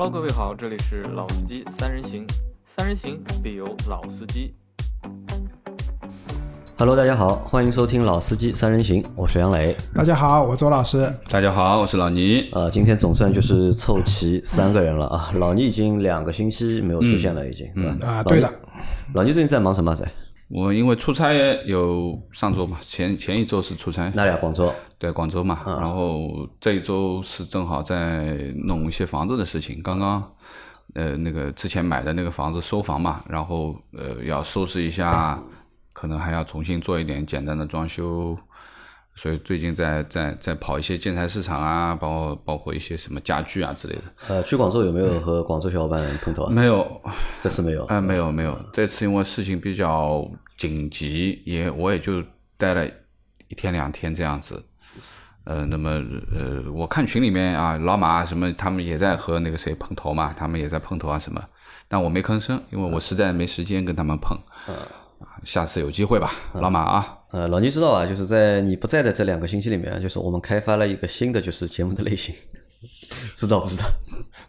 Hello，各位好，这里是老司机三人行，三人行必有老司机。Hello，大家好，欢迎收听《老司机三人行》，我是杨磊。大家好，我周老师。大家好，我是老倪。呃，今天总算就是凑齐三个人了啊！老倪已经两个星期没有出现了，已经。嗯啊，对的。老倪最近在忙什么？在我因为出差有上周嘛，前前一周是出差，哪里啊？广州。对，广州嘛。然后这一周是正好在弄一些房子的事情，刚刚呃那个之前买的那个房子收房嘛，然后呃要收拾一下，可能还要重新做一点简单的装修，所以最近在在在跑一些建材市场啊，包括包括一些什么家具啊之类的。呃，去广州有没有和广州小伙伴碰头啊？没有，这次没有。啊、没有没有，这次因为事情比较紧急，也我也就待了一天两天这样子。呃，那么呃，我看群里面啊，老马什么他们也在和那个谁碰头嘛，他们也在碰头啊什么，但我没吭声，因为我实在没时间跟他们碰。啊，下次有机会吧，老马啊。呃，老倪知道啊，就是在你不在的这两个星期里面，就是我们开发了一个新的就是节目的类型，知道不知道？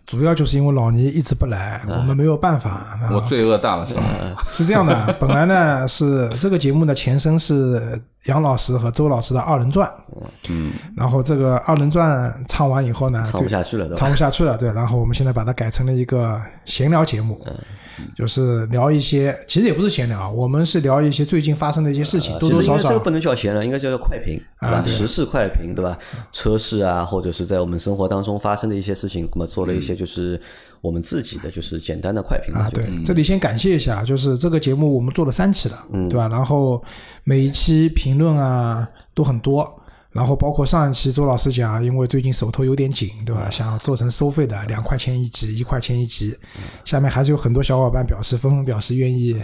主要就是因为老倪一直不来，我们没有办法。啊我罪恶大了是吧？是这样的，本来呢是这个节目的前身是杨老师和周老师的二人转，嗯，然后这个二人转唱完以后呢，唱不下去了，对？唱不下去了，对。然后我们现在把它改成了一个闲聊节目，就是聊一些，其实也不是闲聊，我们是聊一些最近发生的一些事情，多多少少这个不能叫闲聊，应该叫做快评，对吧？啊时事快评，对吧？车市啊，或者是在我们生活当中发生的一些事情，那么做了一些就是我们自己的就是简单的快评啊，对，这里先感谢一下，就是这个节目我们做了三期了，嗯对吧？然后每一期评论啊都很多，然后包括上一期周老师讲，因为最近手头有点紧，对吧？想做成收费的，两块钱一集，一块钱一集，下面还是有很多小伙伴表示纷纷表示愿意。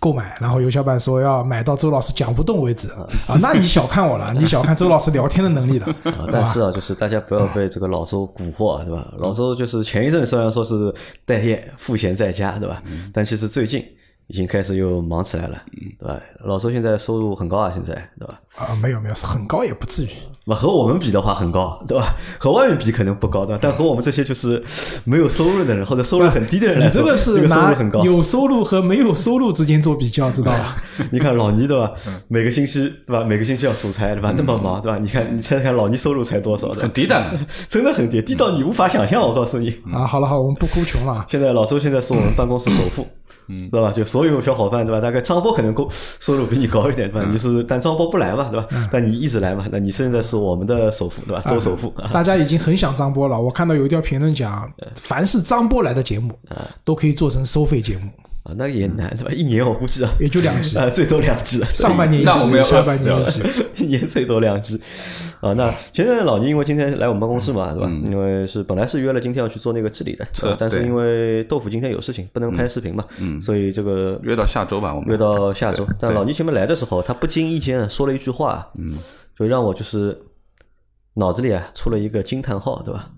购买，然后有小伙伴说要买到周老师讲不动为止啊，那你小看我了，你小看周老师聊天的能力了，啊，但是啊，就是大家不要被这个老周蛊惑，对吧？老周就是前一阵虽然说是待业赋闲在家，对吧？但其实最近已经开始又忙起来了，对吧？老周现在收入很高啊，现在对吧？啊，没有没有，很高也不至于，那和我们比的话很高，对吧？和外面比可能不高的，但和我们这些就是没有收入的人或者收入很低的人来说，你这个是这个收拿入很高。有收入和没有收入之间做比较，知道吧？你看老倪对吧？每个星期对吧？每个星期要出差对吧？那么忙对吧？你看你猜猜看老倪收入才多少？对吧很低的，真的很低，低到你无法想象。我告诉你，啊，好了好了，我们不哭穷了。现在老周现在是我们办公室首富，嗯，知道吧？就所有小伙伴对吧？大概张波可能够 收入比你高一点对吧？你是但张波不来嘛对吧？但你一直来嘛，那你现在是我们的首富对吧？周首富啊，大家已经很想张波了。我看到有一条评论讲，凡是张波来的节目，都可以做成收费节目，啊那也难对吧？一年我估计啊，也就两集，啊最多两集，上半年一集，那我们要下半年一集。一年最多两集啊。那前任老倪因为今天来我们办公室嘛，对吧？因为是本来是约了今天要去做那个治理的，但是因为豆腐今天有事情不能拍视频嘛，所以这个约到下周吧，我们约到下周。但老倪前面来的时候，他不经意间说了一句话，嗯，就让我就是脑子里啊出了一个惊叹号，对吧？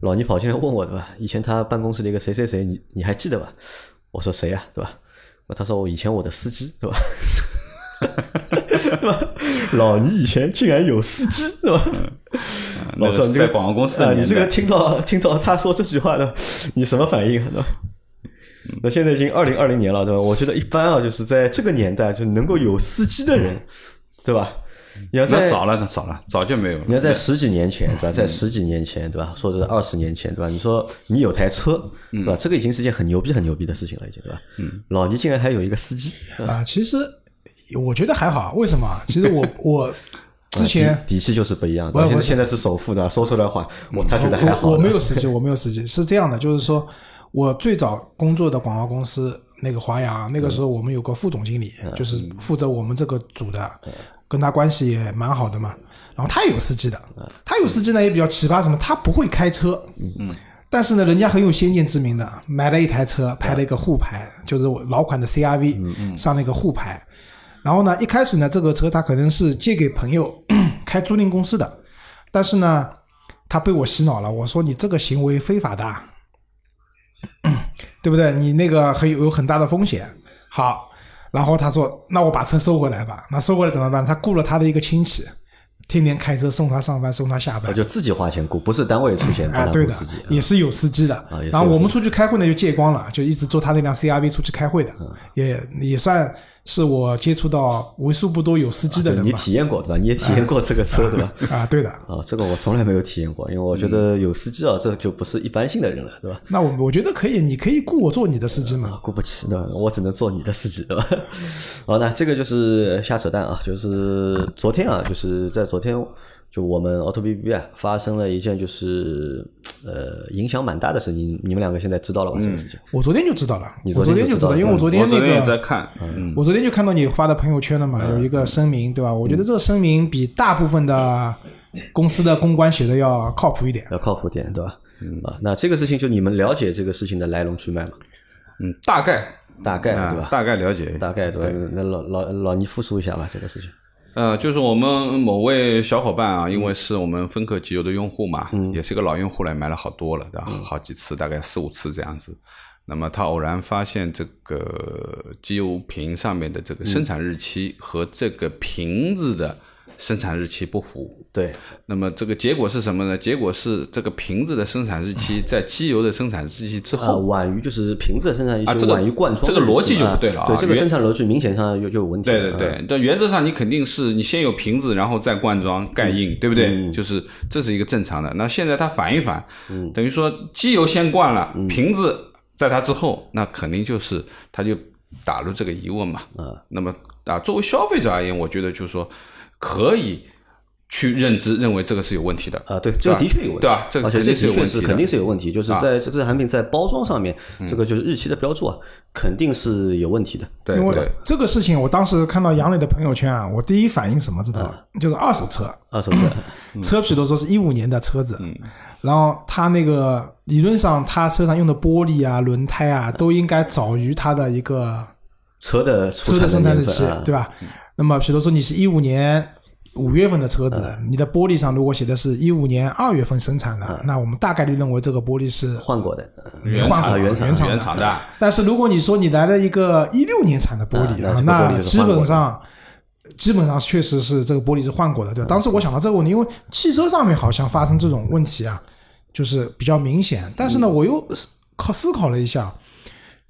老倪跑进来问我，对吧？以前他办公室的一个谁谁谁，你你还记得吧？我说谁呀、对吧？他说我以前我的司机，对吧？对吧？老倪以前竟然有司机，对吧？老赵，那个是你这个在广告公司啊，你这个听到听到他说这句话的，你什么反应啊？对吧？那现在已经二零二零年了，对吧？我觉得一般啊，就是在这个年代就能够有司机的人，对吧？你要在那早了，那早了，早就没有了。你要在十几年前，对吧？在十几年前，对吧？或者是二十年前，对吧？你说你有台车，对吧？这个已经是件很牛逼、很牛逼的事情了，已经，对吧？嗯。老倪竟然还有一个司机，啊，其实我觉得还好，为什么？其实我 我之前底底气就是不一样？我我现在现在是首富的，说出来话，我他觉得还好。我我没有司机，我没有司机，是这样的，就是说我最早工作的广告公司那个华阳，那个时候我们有个副总经理，就是负责我们这个组的，跟他关系也蛮好的嘛。然后他也有司机的，他有司机呢也比较奇葩，什么他不会开车，嗯，但是呢人家很有先见之明的，买了一台车，拍了一个沪牌，就是我老款的 CRV，上了一个沪牌。然后呢，一开始呢，这个车他可能是借给朋友 开租赁公司的，但是呢，他被我洗脑了。我说你这个行为非法的，对不对？你那个很有有很大的风险。好，然后他说，那我把车收回来吧。那收回来怎么办？他雇了他的一个亲戚，天天开车送他上班，送他下啊，班。就自己花钱雇，不是单位出钱帮啊，对的他雇司机，，也是有司机的。啊然后我们出去开会呢，就借光了，就一直坐他那辆 CRV 出去开会的，嗯也也算是我接触到为数不多有司机的人你。体验过对吧？你也体验过这个车对吧？啊，对的。啊，这个我从来没有体验过，因为我觉得有司机啊，这就不是一般性的人了，对吧？那我我觉得可以，你可以雇我做你的司机嘛。啊，雇不起，对吧？我只能做你的司机，对吧？好，那这个就是瞎扯淡啊，就是昨天啊，就是在昨天，就我们 Auto B B 啊发生了一件就是呃影响蛮大的事情，你们两个现在知道了吧？这个事情？我昨天就知道了，你我昨天就知道因为我昨天那我昨天也在个，看，嗯，我昨天就看到你发的朋友圈了嘛，有一个声明，对吧？我觉得这个声明比大部分的公司的公关写的要靠谱一点。要靠谱点，对吧？嗯啊，那这个事情就你们了解这个事情的来龙去脉嘛？嗯，大概大概对吧？啊大概了解，大概对吧？那老老老倪复述一下吧，这个事情。呃，就是我们某位小伙伴啊，因为是我们分客机油的用户嘛，也是个老用户了，买了好多了，对吧？好几次，大概四五次这样子。那么他偶然发现这个机油瓶上面的这个生产日期和这个瓶子的生产日期不符。对，那么这个结果是什么呢？结果是这个瓶子的生产日期在机油的生产日期之啊，后，晚于就是瓶子的生产日期啊这个晚于灌装这个逻辑就啊不对了啊对，这个生产逻辑明显上就就有问题对对对，但原则上你肯定是你先有瓶子，然后再灌装盖印，对不对？就是这是一个正常的。那现在它反一反，等于说机油先灌了，瓶子在它之后，那肯定就是它就打入这个疑问嘛。嗯，那么啊，作为消费者而言，我觉得就是说可以去认知，认为这个是有问题的。啊，对，这个的确有问题，对吧？这个而且肯这的确是定是有问题肯定是有问题，就是啊。在这个产品在包装上面，这个就是日期的标注啊，肯定是有问题的。对因为这个事情，我当时看到杨磊的朋友圈啊，我第一反应什么知道？吗？就是二手车，二手车，车皮都说是一五年的车子，然后他那个理论上他车上用的玻璃啊、轮胎啊，都应该早于他的一个车的出车的生产日期对吧？那么比如说你是一五年五月份的车子，你的玻璃上如果写的是一五年二月份生产的，那我们大概率认为这个玻璃是换过的，原厂的换过原厂原厂的。原厂的，但是如果你说你来了一个一六年产的玻璃那这个玻璃基本上基本上确实是这个玻璃是换过的，对吧？当时我想到这个问题，因为汽车上面好像发生这种问题啊，就是比较明显。但是呢，我又思考思考了一下，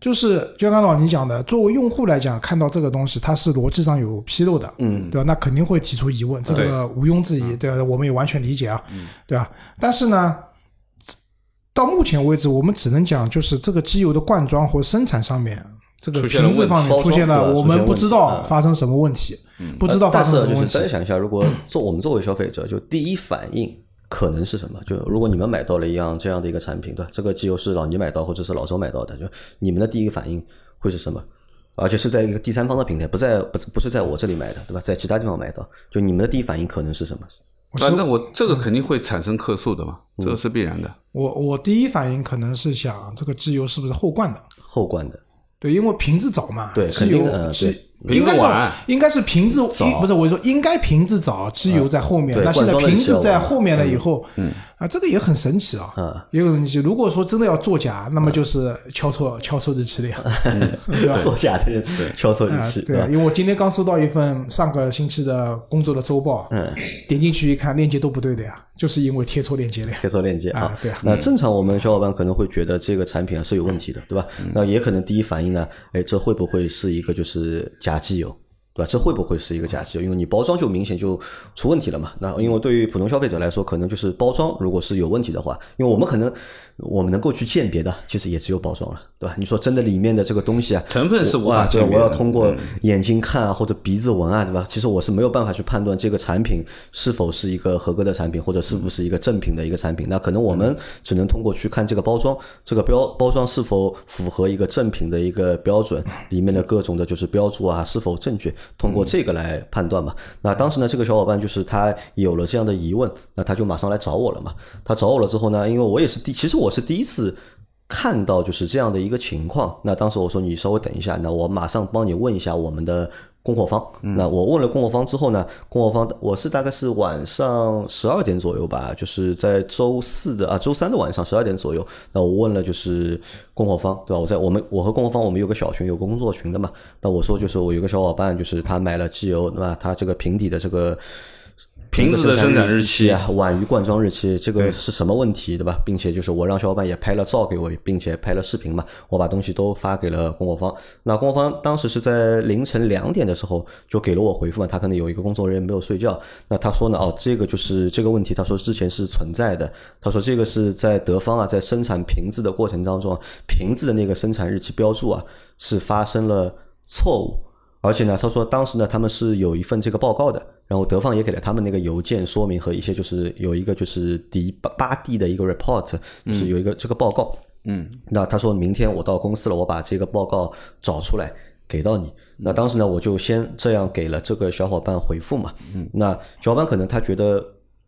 就是就像刚老倪讲的，作为用户来讲，看到这个东西它是逻辑上有纰漏的，嗯，对吧？那肯定会提出疑问，这个毋庸置疑，对吧？我们也完全理解啊，对吧？但是呢，到目前为止，我们只能讲就是这个机油的灌装或生产上面，这个瓶子方面出现了，我们不知道发生什么问题，不知道发生什么问题。大家想一下，如果做我们作为消费者，就第一反应可能是什么？就如果你们买到了一样这样的一个产品，对吧？这个机油是老倪买到或者是老周买到的，就你们的第一个反应会是什么？而且是在一个第三方的平台，不在不是不是在我这里买的，对吧？在其他地方买到，就你们的第一反应可能是什么？反正我这个肯定会产生客诉的嘛，这个是必然的。我我第一反应可能是想这个机油是不是后灌的？后灌的，对，因为瓶子早嘛，对机油肯定的机对应该是应该是瓶子不是我说应该瓶子早，机油在后面。对那现在瓶子在后面了以后，嗯啊，这个也很神奇啊，啊也很神奇。如果说真的要作假，那么就是敲错敲错日期了呀，对吧？作假的人敲错日啊，期，对？因为我今天刚收到一份上个星期的工作的周报，嗯，点进去一看，链接都不对的呀，就是因为贴错链接了呀。贴错链接啊对啊那正常我们小伙伴可能会觉得这个产品啊是有问题的，对吧？嗯那也可能第一反应呢，哎，这会不会是一个就是假机油？对吧？这会不会是一个假机？因为你包装就明显就出问题了嘛。那因为对于普通消费者来说，可能就是包装如果是有问题的话，因为我们可能我们能够去鉴别的，其实也只有包装了，对吧？你说真的里面的这个东西啊，成分是无法鉴别的我要通过眼睛看啊，或者鼻子闻啊，对吧？其实我是没有办法去判断这个产品是否是一个合格的产品，或者是不是一个正品的一个产品。那可能我们只能通过去看这个包装，这个标包装是否符合一个正品的一个标准，里面的各种的就是标注啊是否正确，通过这个来判断嘛。那当时呢，这个小伙伴就是他有了这样的疑问，那他就马上来找我了嘛。他找我了之后呢，因为我也是第，其实我是第一次。看到就是这样的一个情况，那当时我说你稍微等一下，那我马上帮你问一下我们的供货方。那我问了供货方之后呢，供货方我是大概是晚上十二点左右吧，就是在周四的啊周三的晚上十二点左右，那我问了就是供货方，对吧？我在我们我和供货方我们有个小群，有个工作群的嘛。那我说就是我有个小伙伴，就是他买了机油，对吧？他这个平底的这个。瓶子的生产日期啊，晚于灌装日期，这个是什么问题，对吧？并且就是我让小伙伴也拍了照给我，并且拍了视频嘛，我把东西都发给了供货方。那供货方当时是在凌晨两点的时候就给了我回复嘛，他可能有一个工作人员没有睡觉，那他说呢，哦，这个就是这个问题，他说之前是存在的，他说这个是在德方啊，在生产瓶子的过程当中，瓶子的那个生产日期标注啊是发生了错误。而且呢，他说当时呢，他们是有一份这个报告的，然后德方也给了他们那个邮件说明和一些就是有一个就是第八八 D 的一个 report，就是有一个这个报告。嗯，那他说明天我到公司了，我把这个报告找出来给到你。那当时呢，我就先这样给了这个小伙伴回复嘛。嗯，那小伙伴可能他觉得，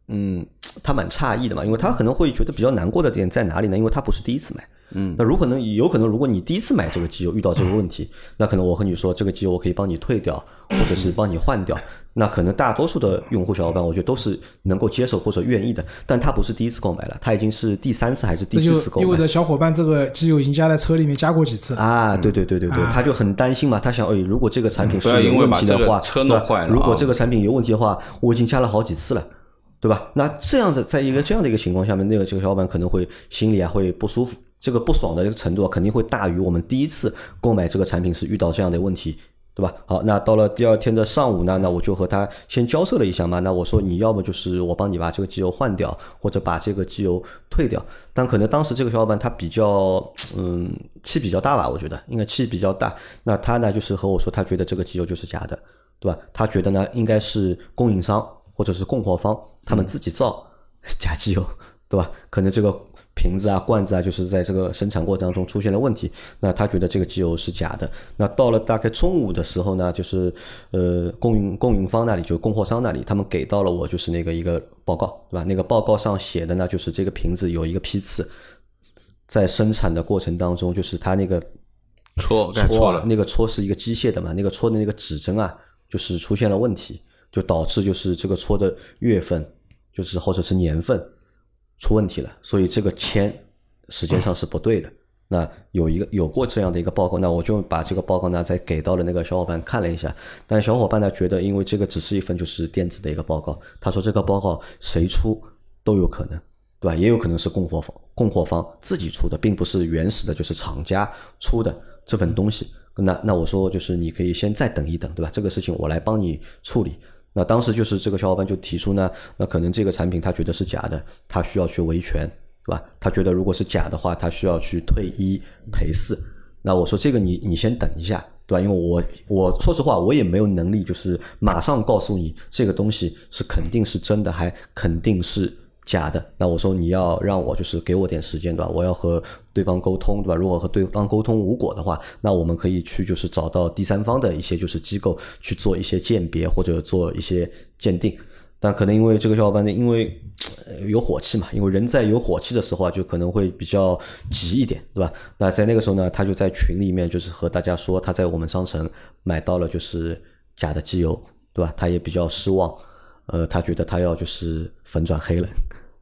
嗯，他蛮诧异的嘛，因为他可能会觉得比较难过的点在哪里呢？因为他不是第一次买。嗯，那如可能有可能，如果你第一次买这个机油遇到这个问题，那可能我和你说这个机油我可以帮你退掉，或者是帮你换掉，那可能大多数的用户小伙伴，我觉得都是能够接受或者愿意的。但他不是第一次购买了，他已经是第三次还是第四次购买？意味着小伙伴这个机油已经加在车里面加过几次啊？对对对对对，他就很担心嘛，他想，哎，如果这个产品是有问题的话，车弄坏了，如果这个产品有问题的话，我已经加了好几次了，对吧？那这样子，在一个这样的一个情况下面，那个这个小伙伴可能会心里啊会不舒服。这个不爽的这个程度肯定会大于我们第一次购买这个产品是遇到这样的问题，对吧？好，那到了第二天的上午呢，那我就和他先交涉了一下嘛。那我说你要么就是我帮你把这个机油换掉，或者把这个机油退掉。但可能当时这个小伙伴他比较嗯气比较大吧，我觉得应该气比较大。那他呢就是和我说，他觉得这个机油就是假的，对吧？他觉得呢应该是供应商或者是供货方他们自己造假机油，对吧？可能这个。瓶子啊、罐子啊，就是在这个生产过程当中出现了问题，那他觉得这个机油是假的。那到了大概中午的时候呢，就是呃供应供应方那里，就供货商那里，他们给到了我就是那个一个报告，对吧？那个报告上写的呢，就是这个瓶子有一个批次，在生产的过程当中，就是它那个戳戳了，那个戳是一个机械的嘛，那个戳的那个指针啊，就是出现了问题，就导致就是这个戳的月份，就是或者是年份。出问题了，所以这个签时间上是不对的。那有一个有过这样的一个报告，那我就把这个报告呢再给到了那个小伙伴看了一下。但小伙伴呢觉得，因为这个只是一份就是电子的一个报告，他说这个报告谁出都有可能，对吧？也有可能是供货方供货方自己出的，并不是原始的就是厂家出的这份东西。那那我说就是你可以先再等一等，对吧？这个事情我来帮你处理。那当时就是这个小伙伴就提出呢，那可能这个产品他觉得是假的，他需要去维权，对吧？他觉得如果是假的话，他需要去退一赔四。那我说这个你你先等一下，对吧？因为我我说实话我也没有能力，就是马上告诉你这个东西是肯定是真的，还肯定是。假的，那我说你要让我就是给我点时间，对吧？我要和对方沟通，对吧？如果和对方沟通无果的话，那我们可以去就是找到第三方的一些就是机构去做一些鉴别或者做一些鉴定。但可能因为这个小伙伴呢，因为有火气嘛，因为人在有火气的时候啊，就可能会比较急一点，对吧？那在那个时候呢，他就在群里面就是和大家说他在我们商城买到了就是假的机油，对吧？他也比较失望，呃，他觉得他要就是粉转黑了。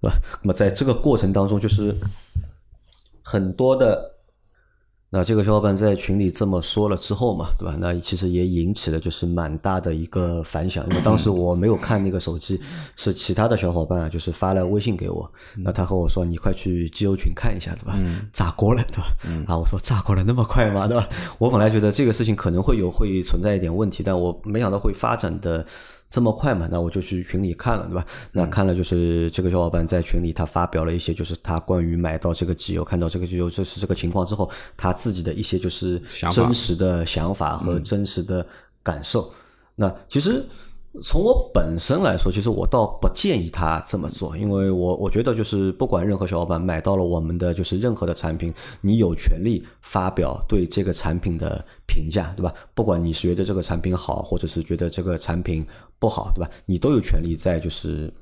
对吧？那么在这个过程当中，就是很多的，那这个小伙伴在群里这么说了之后嘛，对吧？那其实也引起了就是蛮大的一个反响，因为当时我没有看那个手机，是其他的小伙伴啊，就是发了微信给我，那他和我说：“你快去机油群看一下，对吧？炸锅了，对吧？”啊，我说炸锅了那么快吗？对吧？我本来觉得这个事情可能会有会存在一点问题，但我没想到会发展的。这么快嘛？那我就去群里看了，对吧？那看了就是这个小伙伴在群里他发表了一些，就是他关于买到这个机油、看到这个机油这是这个情况之后，他自己的一些就是真实的想法和真实的感受。那其实。从我本身来说，其实我倒不建议他这么做，因为我我觉得就是不管任何小伙伴买到了我们的就是任何的产品，你有权利发表对这个产品的评价，对吧？不管你是觉得这个产品好，或者是觉得这个产品不好，对吧？你都有权利在就是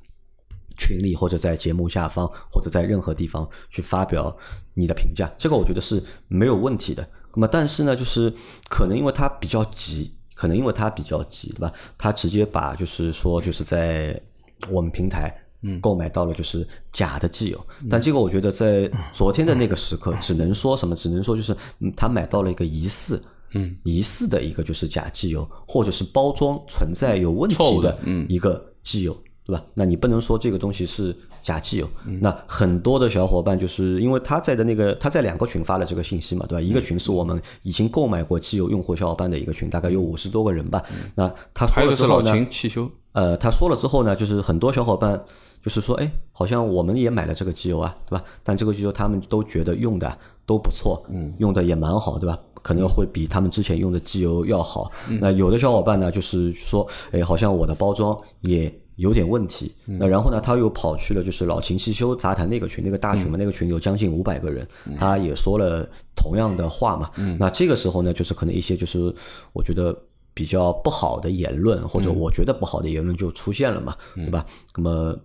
群里或者在节目下方或者在任何地方去发表你的评价，这个我觉得是没有问题的。那么但是呢，就是可能因为他比较急。可能因为他比较急，对吧？他直接把就是说就是在我们平台购买到了就是假的机油，但这个我觉得在昨天的那个时刻，只能说什么？只能说就是他买到了一个疑似，嗯，疑似的一个就是假机油，或者是包装存在有问题的一个机油。对吧？那你不能说这个东西是假机油。那很多的小伙伴就是因为他在的那个他在两个群发了这个信息嘛，对吧？一个群是我们已经购买过机油用户小伙伴的一个群，大概有五十多个人吧。那他说了之后呢，汽修，呃，他说了之后呢，就是很多小伙伴就是说，哎，好像我们也买了这个机油啊，对吧？但这个机油他们都觉得用的都不错，嗯，用的也蛮好，对吧？可能会比他们之前用的机油要好。那有的小伙伴呢，就是说，哎，好像我的包装也有点问题。那然后呢，他又跑去了就是老秦汽修杂谈那个群，那个大群嘛，那个群有将近五百个人，他也说了同样的话嘛。那这个时候呢，就是可能一些就是我觉得比较不好的言论，或者我觉得不好的言论就出现了嘛，对吧？那么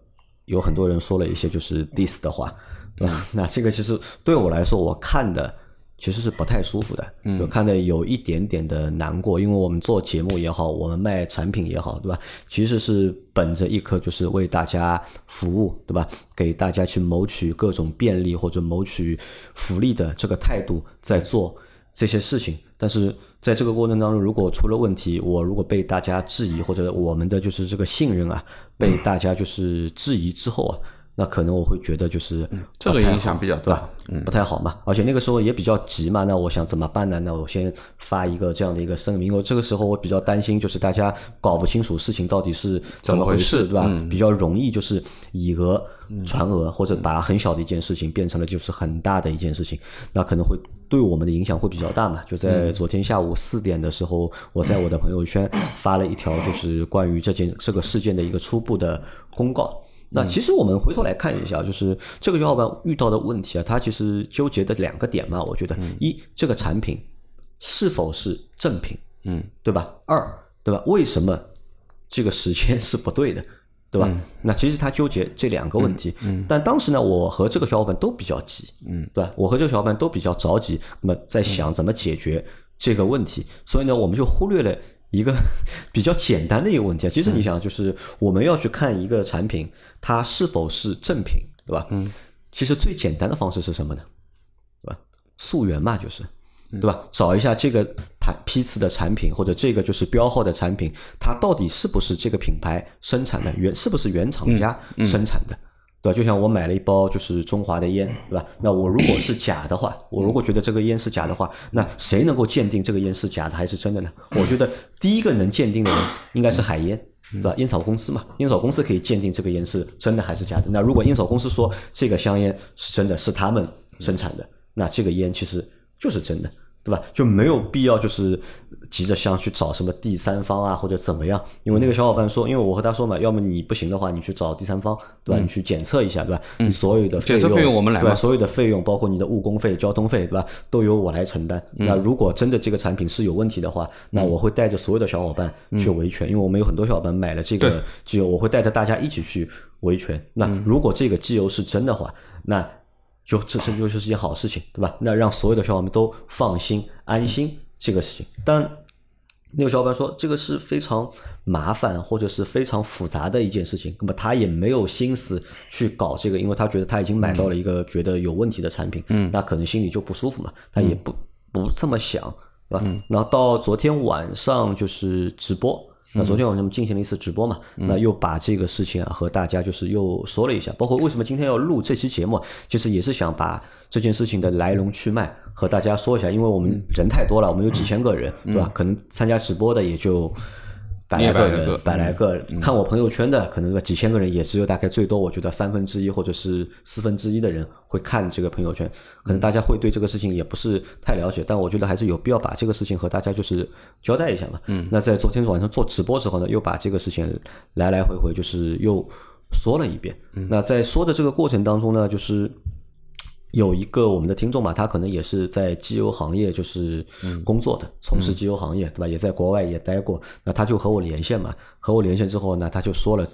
有很多人说了一些就是 diss 的话，对吧？那这个其实对我来说，我看的其实是不太舒服的，就看的有一点点的难过，因为我们做节目也好，我们卖产品也好，对吧？其实是本着一颗就是为大家服务，对吧？给大家去谋取各种便利或者谋取福利的这个态度在做这些事情，但是在这个过程当中，如果出了问题，我如果被大家质疑，或者我们的就是这个信任啊，被大家就是质疑之后啊，那可能我会觉得就是不太这个影响比较大对吧？不太好嘛。而且那个时候也比较急嘛，那我想怎么办呢？那我先发一个这样的一个声明。因为这个时候我比较担心，就是大家搞不清楚事情到底是怎么回事，对吧？比较容易就是以讹传讹，或者把很小的一件事情变成了就是很大的一件事情，那可能会对我们的影响会比较大嘛。就在昨天下午四点的时候，我在我的朋友圈发了一条就是关于这件这个事件的一个初步的公告。那其实我们回头来看一下，就是这个小伙伴遇到的问题啊，他其实纠结的两个点嘛，我觉得，一这个产品是否是正品，嗯，对吧？二，对吧？为什么这个时间是不对的，对吧？那其实他纠结这两个问题，嗯，但当时呢，我和这个小伙伴都比较急，嗯，对吧？我和这个小伙伴都比较着急，那么在想怎么解决这个问题，所以呢，我们就忽略了。一个 比较简单的一个问题啊，其实你想，就是我们要去看一个产品它是否是正品，对吧？嗯，其实最简单的方式是什么呢？对吧？溯源嘛，就是，对吧？找一下这个牌批次的产品或者这个就是标号的产品，它到底是不是这个品牌生产的原是不是原厂家生产的？对吧？就像我买了一包就是中华的烟，对吧？那我如果是假的话，我如果觉得这个烟是假的话，那谁能够鉴定这个烟是假的还是真的呢？我觉得第一个能鉴定的人应该是海烟，对吧？烟草公司嘛，烟草公司可以鉴定这个烟是真的还是假的。那如果烟草公司说这个香烟是真的，是他们生产的，那这个烟其实就是真的。对吧？就没有必要就是急着想去找什么第三方啊，或者怎么样？因为那个小伙伴说，因为我和他说嘛，要么你不行的话，你去找第三方，对吧？你去检测一下，对吧？你所有的检测费用我们来对吧？所有的费用，包括你的误工费、交通费，对吧？都由我来承担。那如果真的这个产品是有问题的话，那我会带着所有的小伙伴去维权，因为我们有很多小伙伴买了这个机油，我会带着大家一起去维权。那如果这个机油是真的话，那就这这就是一件好事情，对吧？那让所有的小伙伴们都放心安心这个事情。但那个小伙伴说，这个是非常麻烦或者是非常复杂的一件事情，那么他也没有心思去搞这个，因为他觉得他已经买到了一个觉得有问题的产品，嗯，那可能心里就不舒服嘛，他也不不这么想，对吧？然后到昨天晚上就是直播。那昨天晚上我们进行了一次直播嘛，那又把这个事情啊和大家就是又说了一下，包括为什么今天要录这期节目，其实也是想把这件事情的来龙去脉和大家说一下，因为我们人太多了，我们有几千个人，对吧？可能参加直播的也就百来个人一百来个，百来个。看我朋友圈的，可能个几千个人，也只有大概最多，我觉得三分之一或者是四分之一的人会看这个朋友圈。可能大家会对这个事情也不是太了解，但我觉得还是有必要把这个事情和大家就是交代一下嘛。嗯。那在昨天晚上做直播时候呢，又把这个事情来来回回就是又说了一遍。嗯那在说的这个过程当中呢，就是。有一个我们的听众嘛，他可能也是在机油行业就是工作的，从事机油行业，对吧？也在国外也待过，那他就和我连线嘛，和我连线之后呢，他就说了，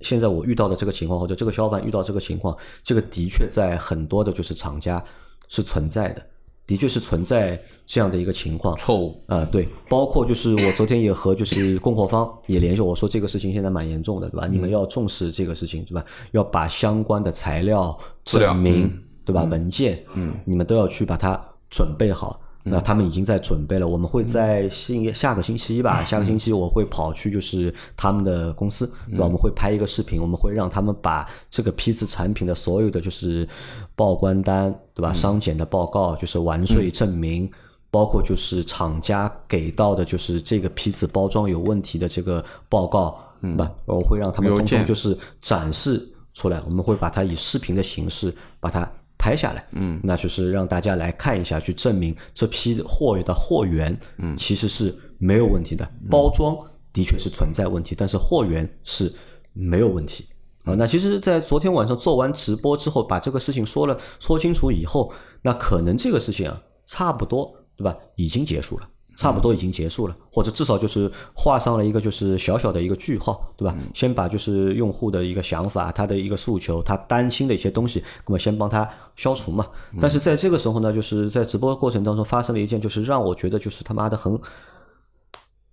现在我遇到的这个情况，或者这个小伙伴遇到这个情况，这个的确在很多的就是厂家是存在的，的确是存在这样的一个情况。错误，啊、对，包括就是我昨天也和就是供货方也联系我说这个事情现在蛮严重的，对吧？你们要重视这个事情，对吧？要把相关的材料证明，对吧？文件，嗯，你们都要去把它准备好。那他们已经在准备了。我们会在星下个星期一吧，下个星期我会跑去就是他们的公司，对吧？我们会拍一个视频，我们会让他们把这个批次产品的所有的就是报关单，对吧？商检的报告，就是完税证明，包括就是厂家给到的就是这个批次包装有问题的这个报告，嗯吧？我会让他们通通就是展示出来，我们会把它以视频的形式把它。拍下来，嗯，那就是让大家来看一下，去证明这批货的货源，嗯，其实是没有问题的。包装的确是存在问题，但是货源是没有问题。啊，那其实，在昨天晚上做完直播之后，把这个事情说了说清楚以后，那可能这个事情啊，差不多，对吧？已经结束了。差不多已经结束了，或者至少就是画上了一个就是小小的一个句号，对吧？先把就是用户的一个想法、他的一个诉求、他担心的一些东西，那么先帮他消除嘛。但是在这个时候呢，就是在直播过程当中发生了一件，就是让我觉得就是他妈的很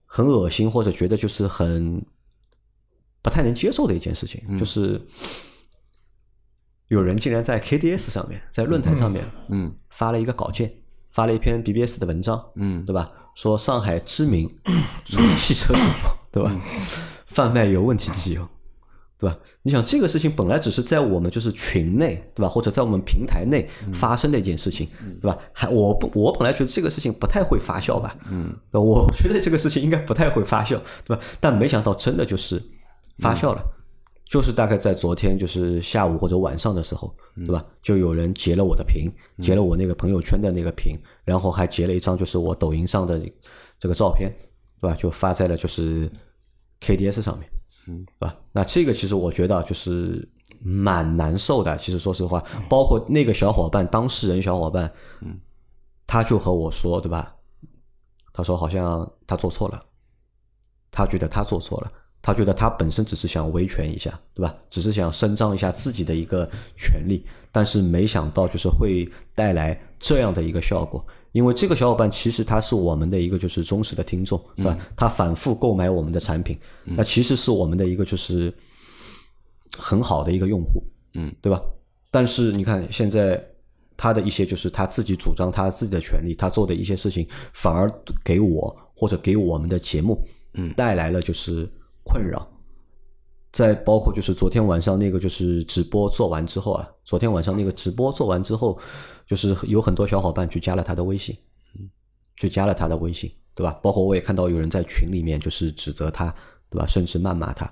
很恶心，或者觉得就是很不太能接受的一件事情，就是有人竟然在 KDS 上面，在论坛上面，嗯，发了一个稿件，发了一篇 BBS 的文章，嗯，对吧？说上海知名出汽车主，对吧？贩卖有问题机油，对吧？你想这个事情本来只是在我们就是群内，对吧？或者在我们平台内发生的一件事情，对吧？还我不我本来觉得这个事情不太会发酵吧，嗯，我觉得这个事情应该不太会发酵，对吧？但没想到真的就是发酵了。就是大概在昨天，就是下午或者晚上的时候，对吧？就有人截了我的屏，截了我那个朋友圈的那个屏，然后还截了一张就是我抖音上的这个照片，对吧？就发在了就是 KDS 上面，嗯，对吧？那这个其实我觉得就是蛮难受的。其实说实话，包括那个小伙伴，当事人小伙伴，嗯，他就和我说，对吧？他说好像他做错了，他觉得他做错了。他觉得他本身只是想维权一下，对吧？只是想伸张一下自己的一个权利，但是没想到就是会带来这样的一个效果。因为这个小伙伴其实他是我们的一个就是忠实的听众，对吧？他反复购买我们的产品，那其实是我们的一个就是很好的一个用户，嗯，对吧？但是你看现在他的一些就是他自己主张他自己的权利，他做的一些事情，反而给我或者给我们的节目，嗯，带来了就是。困扰，再包括就是昨天晚上那个就是直播做完之后啊，昨天晚上那个直播做完之后，就是有很多小伙伴去加了他的微信，去加了他的微信，对吧？包括我也看到有人在群里面就是指责他，对吧？甚至谩骂他。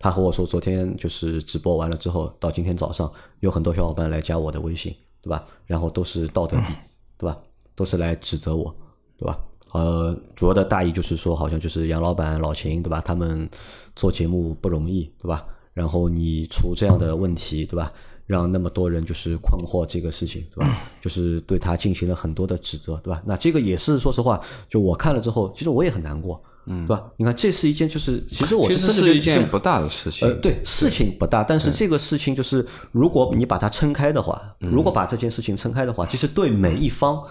他和我说，昨天就是直播完了之后，到今天早上有很多小伙伴来加我的微信，对吧？然后都是道德低，对吧？都是来指责我，对吧？呃，主要的大意就是说，好像就是杨老板、老秦，对吧？他们做节目不容易，对吧？然后你出这样的问题，对吧？让那么多人就是困惑这个事情，对吧？就是对他进行了很多的指责，对吧？那这个也是说实话，就我看了之后，其实我也很难过，嗯，对吧？你看，这是一件就是，其实我是真的一件不大的事情，呃，对，事情不大，但是这个事情就是，如果你把它撑开的话，如果把这件事情撑开的话，其实对每一方。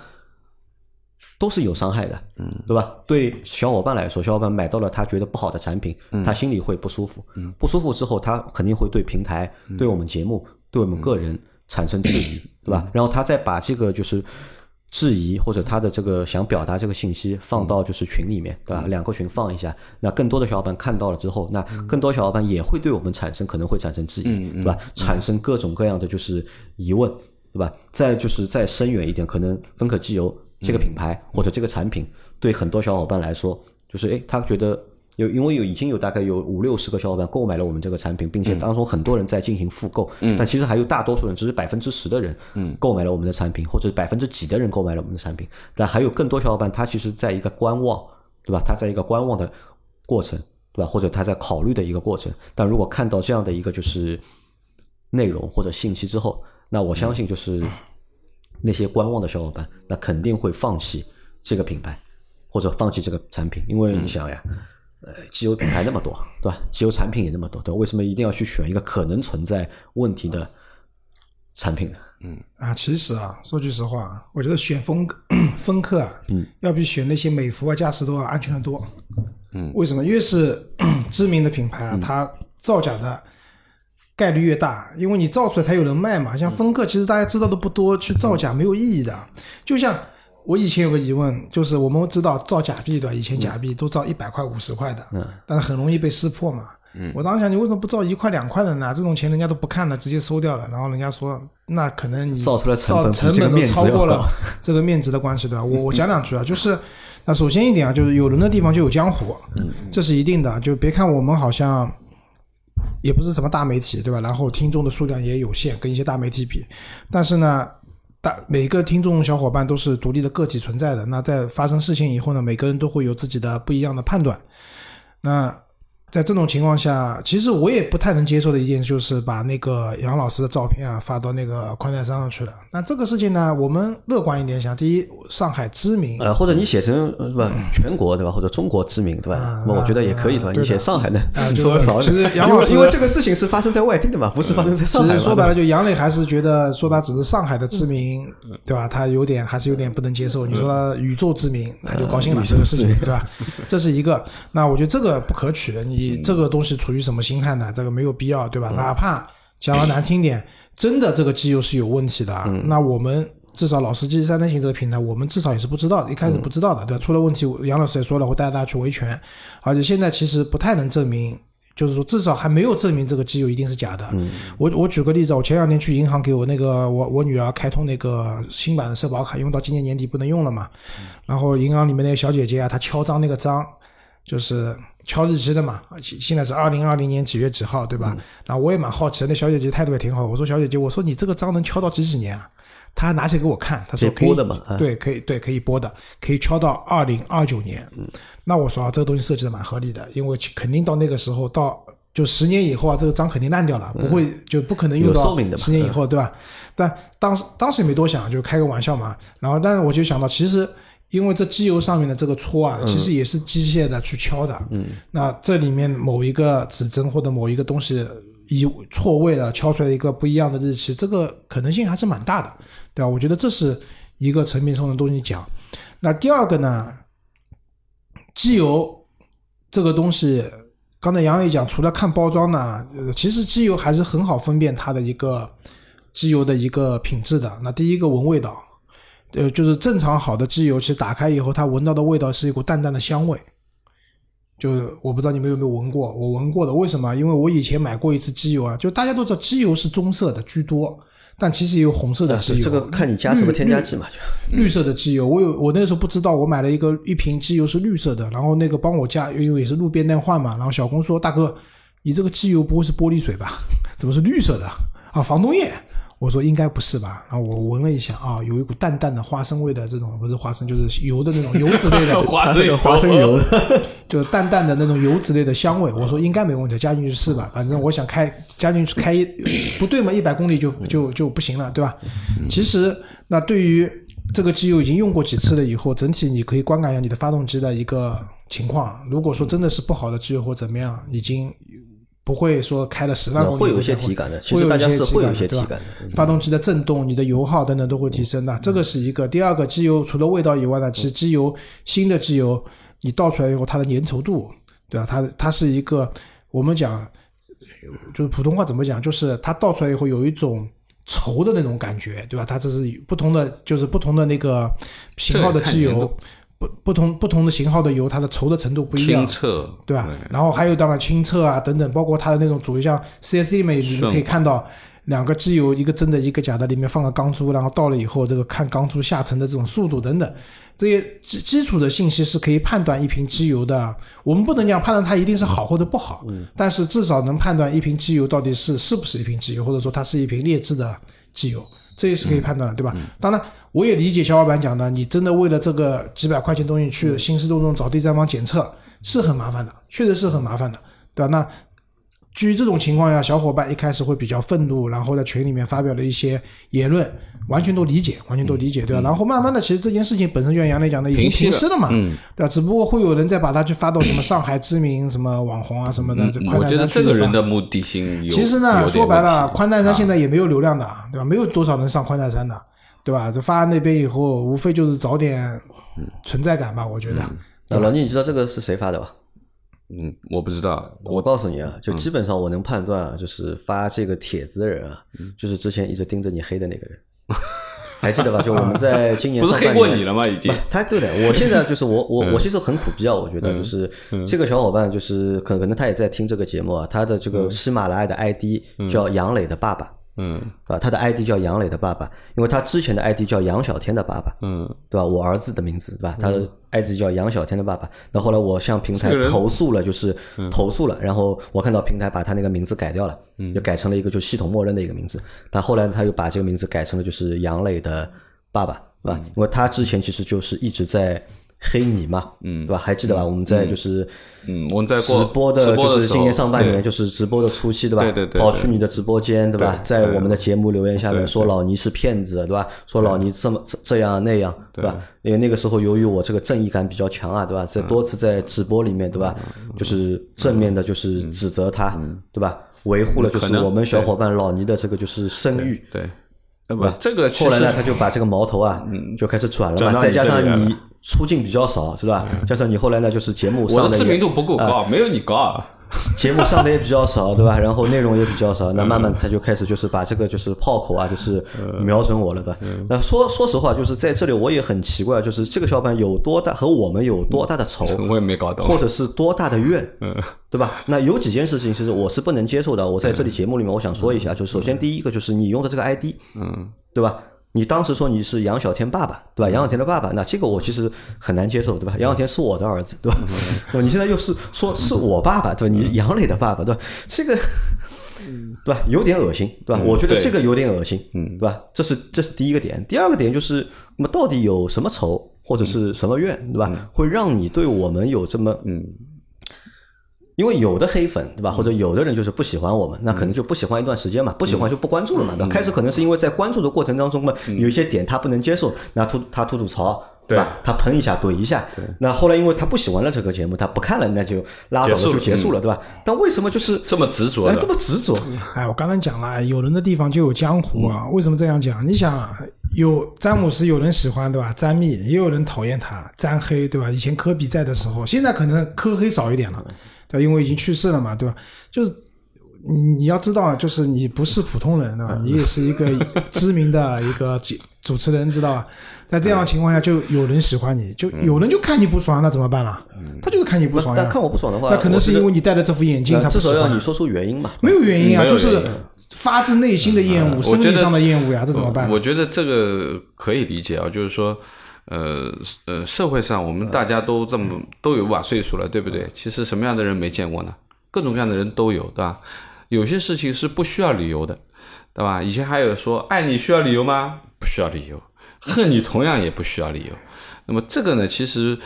都是有伤害的，嗯，对吧？对小伙伴来说，小伙伴买到了他觉得不好的产品，他心里会不舒服，嗯，不舒服之后，他肯定会对平台、对我们节目、对我们个人产生质疑，对吧？然后他再把这个就是质疑或者他的这个想表达这个信息放到就是群里面，对吧？两个群放一下，那更多的小伙伴看到了之后，那更多小伙伴也会对我们产生可能会产生质疑，对吧？产生各种各样的就是疑问，对吧？再就是再深远一点，可能芬可机油。这个品牌或者这个产品，对很多小伙伴来说，就是诶，他觉得有，因为有已经有大概有五六十个小伙伴购买了我们这个产品，并且当中很多人在进行复购，但其实还有大多数人，只是百分之十的人购买了我们的产品，或者百分之几的人购买了我们的产品，但还有更多小伙伴，他其实在一个观望，对吧？他在一个观望的过程，对吧？或者他在考虑的一个过程，但如果看到这样的一个就是内容或者信息之后，那我相信就是。那些观望的小伙伴，那肯定会放弃这个品牌，或者放弃这个产品，因为你想呀，呃，机油品牌那么多，对吧？机油产品也那么多，对吧？为什么一定要去选一个可能存在问题的产品呢？嗯啊，其实啊，说句实话，我觉得选风 风克啊，嗯，要比选那些美孚啊、嘉实多啊安全的多。嗯，为什么？越是 知名的品牌啊，它造假的。概率越大，因为你造出来才有人卖嘛。像风客，其实大家知道的不多，去造假没有意义的。就像我以前有个疑问，就是我们知道造假币对吧？以前假币都造一百块、五十块的，嗯，但是很容易被识破嘛。嗯，我当时想，你为什么不造一块、两块的呢？这种钱人家都不看了，直接收掉了。然后人家说，那可能你造出来成本成本都超过了这个面值的关系，对吧？我我讲 两句啊，就是那首先一点啊，就是有人的地方就有江湖，这是一定的。就别看我们好像也不是什么大媒体，对吧？然后听众的数量也有限，跟一些大媒体比，但是呢。大每个听众小伙伴都是独立的个体存在的，那在发生事情以后呢，每个人都会有自己的不一样的判断，那。在这种情况下，其实我也不太能接受的一件，就是把那个杨老师的照片啊发到那个宽带上去了。那这个事情呢，我们乐观一点想，第一，上海知名，呃，或者你写成是吧，全国对吧，或者中国知名对吧？那我觉得也可以对吧？你写上海的，说的少。其实杨老师，因为这个事情是发生在外地的嘛，不是发生在上海。其实说白了，就杨磊还是觉得说他只是上海的知名，对吧？他有点还是有点不能接受。你说他宇宙知名，他就高兴了这个事情，对吧？这是一个。那我觉得这个不可取的，你这个东西。处于什么心态呢？这个没有必要，对吧？哪怕讲的难听点，真的这个机油是有问题的，那我们至少老司机三人行这个平台，我们至少也是不知道的，一开始不知道的，对吧？出了问题，杨老师也说了，会带大家去维权，而且现在其实不太能证明，就是说至少还没有证明这个机油一定是假的。我我举个例子，我前两天去银行给我那个我我女儿开通那个新版的社保卡，用到今年年底不能用了嘛，然后银行里面那个小姐姐啊，她敲章那个章，就是。敲日期的嘛，现在是二零二零年几月几号，对吧？然后我也蛮好奇，那小姐姐态度也挺好。我说小姐姐，我说你这个章能敲到几几年啊？她拿起来给我看，她说可以，对，可以，对，可以播的，可以敲到二零二九年。那我说啊，这个东西设计的蛮合理的，因为肯定到那个时候，到就十年以后啊，这个章肯定烂掉了，不会就不可能用到十年以后，对吧？但当时当时也没多想，就开个玩笑嘛。然后，但是我就想到，其实。因为这机油上面的这个戳啊，其实也是机械的去敲的。嗯，那这里面某一个指针或者某一个东西以错位了，敲出来一个不一样的日期，这个可能性还是蛮大的，对吧？我觉得这是一个成品上的东西讲。那第二个呢，机油这个东西，刚才杨磊讲，除了看包装呢，其实机油还是很好分辨它的一个机油的一个品质的。那第一个闻味道。呃，就是正常好的机油，其实打开以后，它闻到的味道是一股淡淡的香味。就我不知道你们有没有闻过，我闻过的。为什么？因为我以前买过一次机油啊，就大家都知道机油是棕色的居多，但其实也有红色的机油。这个看你加什么添加剂嘛，就绿色的机油。我有我那时候不知道，我买了一个一瓶机油是绿色的，然后那个帮我加，因为也是路边店换嘛。然后小工说：“大哥，你这个机油不会是玻璃水吧？怎么是绿色的啊？防冻液。”我说应该不是吧？然后我闻了一下啊，有一股淡淡的花生味的这种，不是花生就是油的那种 油脂类的花 花生油，就淡淡的那种油脂类的香味。我说应该没问题，加进去试吧。反正我想开加进去开不对嘛，一百公里就就就不行了，对吧？其实那对于这个机油已经用过几次了以后，整体你可以观感一下你的发动机的一个情况。如果说真的是不好的机油或怎么样，已经。不会说开了十万公里会有一些体感的，其实大家是会有一些体感的，发动机的震动、你的油耗等等都会提升的，这个是一个。第二个，机油除了味道以外呢，其实机油新的机油你倒出来以后，它的粘稠度，对吧？它它是一个我们讲就是普通话怎么讲，就是它倒出来以后有一种稠的那种感觉，对吧？它这是不同的，就是不同的那个型号的机油。不不同不同的型号的油，它的稠的程度不一样，清澈，对吧？然后还有当然清澈啊等等，包括它的那种主像 C S D 里面你们可以看到两个机油，一个真的，一个假的，里面放个钢珠，然后到了以后，这个看钢珠下沉的这种速度等等，这些基基础的信息是可以判断一瓶机油的。我们不能讲判断它一定是好或者不好，但是至少能判断一瓶机油到底是是不是一瓶机油，或者说它是一瓶劣质的机油。这也是可以判断的，对吧？当然，我也理解小伙伴讲的，你真的为了这个几百块钱东西去兴师动众找第三方检测是很麻烦的，确实是很麻烦的，对吧？那基于这种情况下，小伙伴一开始会比较愤怒，然后在群里面发表了一些言论，完全都理解，完全都理解，对吧？然后慢慢的，其实这件事情本身就像杨磊讲的，已经平息了嘛，对吧？只不过会有人再把它去发到什么上海知名什么网红啊什么的，我觉得这个人的目的性其实呢，说白了，宽带山现在也没有流量的，对吧？没有多少人上宽带山的，对吧？这发那边以后，无非就是找点存在感吧，我觉得。那老聂，你知道这个是谁发的吧？嗯，我不知道。我告诉你啊，就基本上我能判断啊，就是发这个帖子的人啊，就是之前一直盯着你黑的那个人。还记得吧？就我们在今年 不是上半年黑过你了吗？已经不，他对的，我现在就是我 我嗯我其实很苦逼啊，我觉得就是这个小伙伴就是可可能他也在听这个节目啊，他的这个喜马拉雅的 ID 叫杨磊的爸爸。嗯啊，他的 ID 叫杨磊的爸爸，因为他之前的 ID 叫杨小天的爸爸，嗯，对吧？我儿子的名字，对吧？他的 ID 叫杨小天的爸爸。那后来我向平台投诉了，就是投诉了，然后我看到平台把他那个名字改掉了，就改成了一个就系统默认的一个名字。但后来他又把这个名字改成了就是杨磊的爸爸，对吧？因为他之前其实就是一直在黑你嘛，嗯，对吧？还记得吧？我们在就是嗯，我们在直播的，就是今年上半年，就是直播的初期，对吧？对对对对跑去你的直播间，对吧？在我们的节目留言下面说老倪是骗子，对吧？说老倪这么这这样那样，对吧？因为那个时候由于我这个正义感比较强啊，对吧？在多次在直播里面，对吧？就是正面的，就是指责他，对吧？维护了就是我们小伙伴老倪的这个就是声誉，对，呃不，这个后来呢，他就把这个矛头啊，就开始转了嘛。再加上你出镜比较少，是吧？加上你后来呢，就是节目上的知名度不够高，没有你高啊。节目上的也比较少，对吧？然后内容也比较少，那慢慢他就开始就是把这个就是炮口啊，就是瞄准我了的。那说说实话，就是在这里我也很奇怪，就是这个小伙伴有多大和我们有多大的仇，我也没搞懂。或者是多大的怨，对吧？那有几件事情其实我是不能接受的。我在这里节目里面我想说一下，就是首先第一个就是你用的这个 ID，嗯，对吧？你当时说你是杨小天爸爸，对吧？杨小天的爸爸，那这个我其实很难接受，对吧？杨小天是我的儿子，对吧？对吧 你现在又是说是我爸爸，对吧？你是杨磊的爸爸，对吧？这个，对吧？有点恶心，对吧？我觉得这个有点恶心，嗯，对吧？这是这是第一个点。第二个点就是，那么到底有什么仇或者是什么怨，对吧？会让你对我们有这么嗯。因为有的黑粉，对吧？或者有的人就是不喜欢我们，那可能就不喜欢一段时间嘛，不喜欢就不关注了嘛。对吧？开始可能是因为在关注的过程当中嘛，有一些点他不能接受，那吐他吐吐槽，对吧？他喷一下怼一下，那后来因为他不喜欢了这个节目，他不看了，那就拉倒了，就结束了，对吧？但为什么就是这么执着这么执着？哎，我刚才讲了，有人的地方就有江湖啊。为什么这样讲？你想啊，有詹姆斯，有人喜欢对吧？詹密，也有人讨厌他，詹黑对吧？以前科比在的时候，现在可能科黑少一点了，对吧？因为已经去世了嘛，对吧？就是你你要知道啊，就是你不是普通人啊，你也是一个知名的一个主主持人，知道吧？在这样的情况下，就有人喜欢你，就有人就看你不爽，那怎么办啦？他就是看你不爽呀。但看我不爽的话，那可能是因为你你戴的这副眼镜，他不至少要你说出原因嘛。没有原因啊，就是发自内心的厌恶，生理上的厌恶呀，这怎么办？我觉得这个可以理解啊，就是说，呃呃，社会上我们大家都这么都有把岁数了，对不对？其实什么样的人没见过呢？各种各样的人都有，对吧？有些事情是不需要理由的，对吧？以前还有说爱你需要理由吗？不需要理由，恨你同样也不需要理由。那么这个呢，其实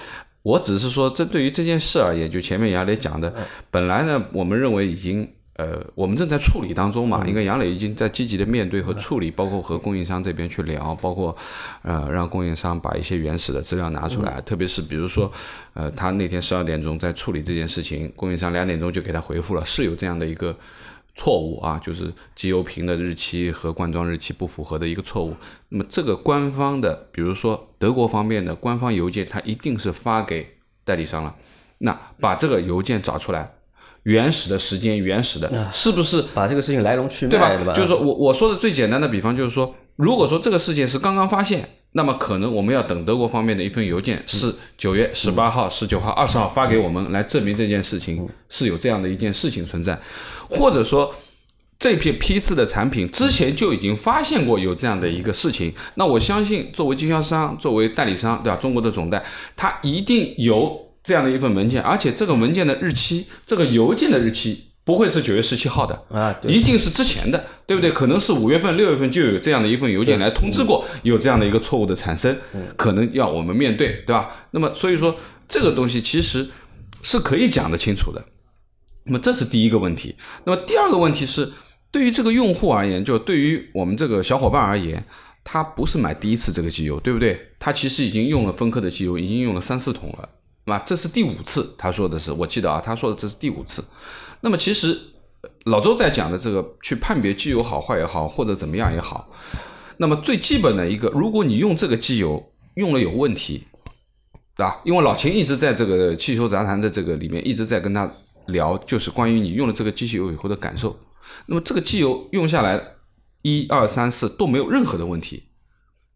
我只是说，这对于这件事而言，就前面杨磊讲的，本来呢，我们认为已经。呃，我们正在处理当中嘛，因为杨磊已经在积极的面对和处理，包括和供应商这边去聊，包括呃让供应商把一些原始的资料拿出来，特别是比如说，呃，他那天十二点钟在处理这件事情，供应商两点钟就给他回复了，是有这样的一个错误啊，就是机油瓶的日期和灌装日期不符合的一个错误。那么这个官方的，比如说德国方面的官方邮件，它一定是发给代理商了，那把这个邮件找出来。原始的时间，原始的，是不是把这个事情来龙去脉，对吧？就是说我我说的最简单的比方就是说，如果说这个事件是刚刚发现，那么可能我们要等德国方面的一份邮件，是九月十八号、十九号、二十号发给我们，来证明这件事情是有这样的一件事情存在，或者说。这批批次的产品之前就已经发现过有这样的一个事情，那我相信作为经销商、作为代理商，对吧？中国的总代，他一定有这样的一份文件，而且这个文件的日期，这个邮件的日期不会是九月十七号的啊一定是之前的，对不对？可能是五月份、六月份就有这样的一份邮件来通知过有这样的一个错误的产生，可能要我们面对，对吧？那么所以说这个东西其实是可以讲得清楚的。那么这是第一个问题。那么第二个问题是，对于这个用户而言，就对于我们这个小伙伴而言，他不是买第一次这个机油，对不对？他其实已经用了芬科的机油，已经用了三四桶了，那这是第五次。他说的是，我记得啊，他说的这是第五次。那么其实老周在讲的这个去判别机油好坏也好，或者怎么样也好，那么最基本的一个，如果你用这个机油用了有问题，对吧？因为老秦一直在这个汽修杂谈的这个里面一直在跟他聊，就是关于你用了这个机器油以后的感受。那么这个机油用下来一二三四都没有任何的问题，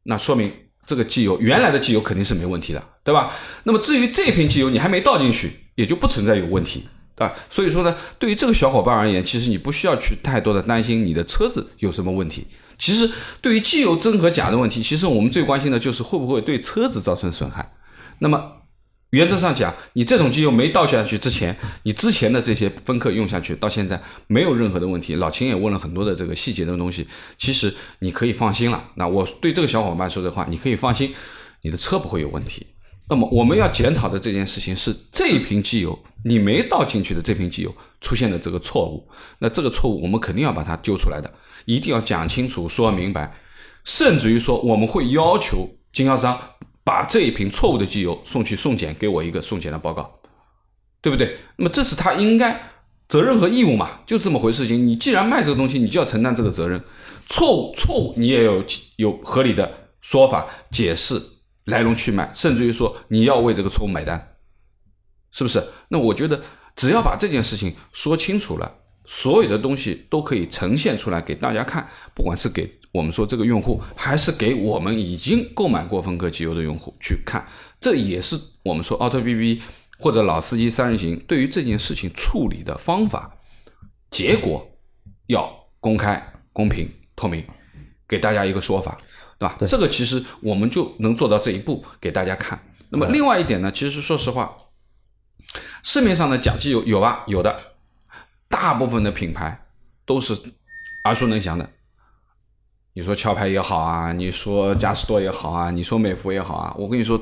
那说明这个机油原来的机油肯定是没问题的，对吧？那么至于这瓶机油你还没倒进去，也就不存在有问题，对吧？所以说呢，对于这个小伙伴而言，其实你不需要去太多的担心你的车子有什么问题。其实对于机油真和假的问题，其实我们最关心的就是会不会对车子造成损害。那么原则上讲，你这种机油没倒下去之前，你之前的这些分克用下去，到现在没有任何的问题。老秦也问了很多的这个细节的东西，其实你可以放心了。那我对这个小伙伴说的话，你可以放心，你的车不会有问题。那么我们要检讨的这件事情是这一瓶机油你没倒进去的这瓶机油出现的这个错误，那这个错误我们肯定要把它揪出来的，一定要讲清楚、说明白，甚至于说我们会要求经销商。把这一瓶错误的机油送去送检，给我一个送检的报告，对不对？那么这是他应该责任和义务嘛，就这么回事情。你既然卖这个东西，你就要承担这个责任。错误错误，你也有有合理的说法解释来龙去脉，甚至于说你要为这个错误买单，是不是？那我觉得只要把这件事情说清楚了。所有的东西都可以呈现出来给大家看，不管是给我们说这个用户，还是给我们已经购买过分克机油的用户去看，这也是我们说 Auto B B 或者老司机三人行对于这件事情处理的方法，结果要公开、公平、透明，给大家一个说法，对吧？这个其实我们就能做到这一步，给大家看。那么另外一点呢，其实说实话，市面上的假机油有吧？有的。大部分的品牌都是耳熟能详的，你说壳牌也好啊，你说嘉实多也好啊，你说美孚也好啊，我跟你说，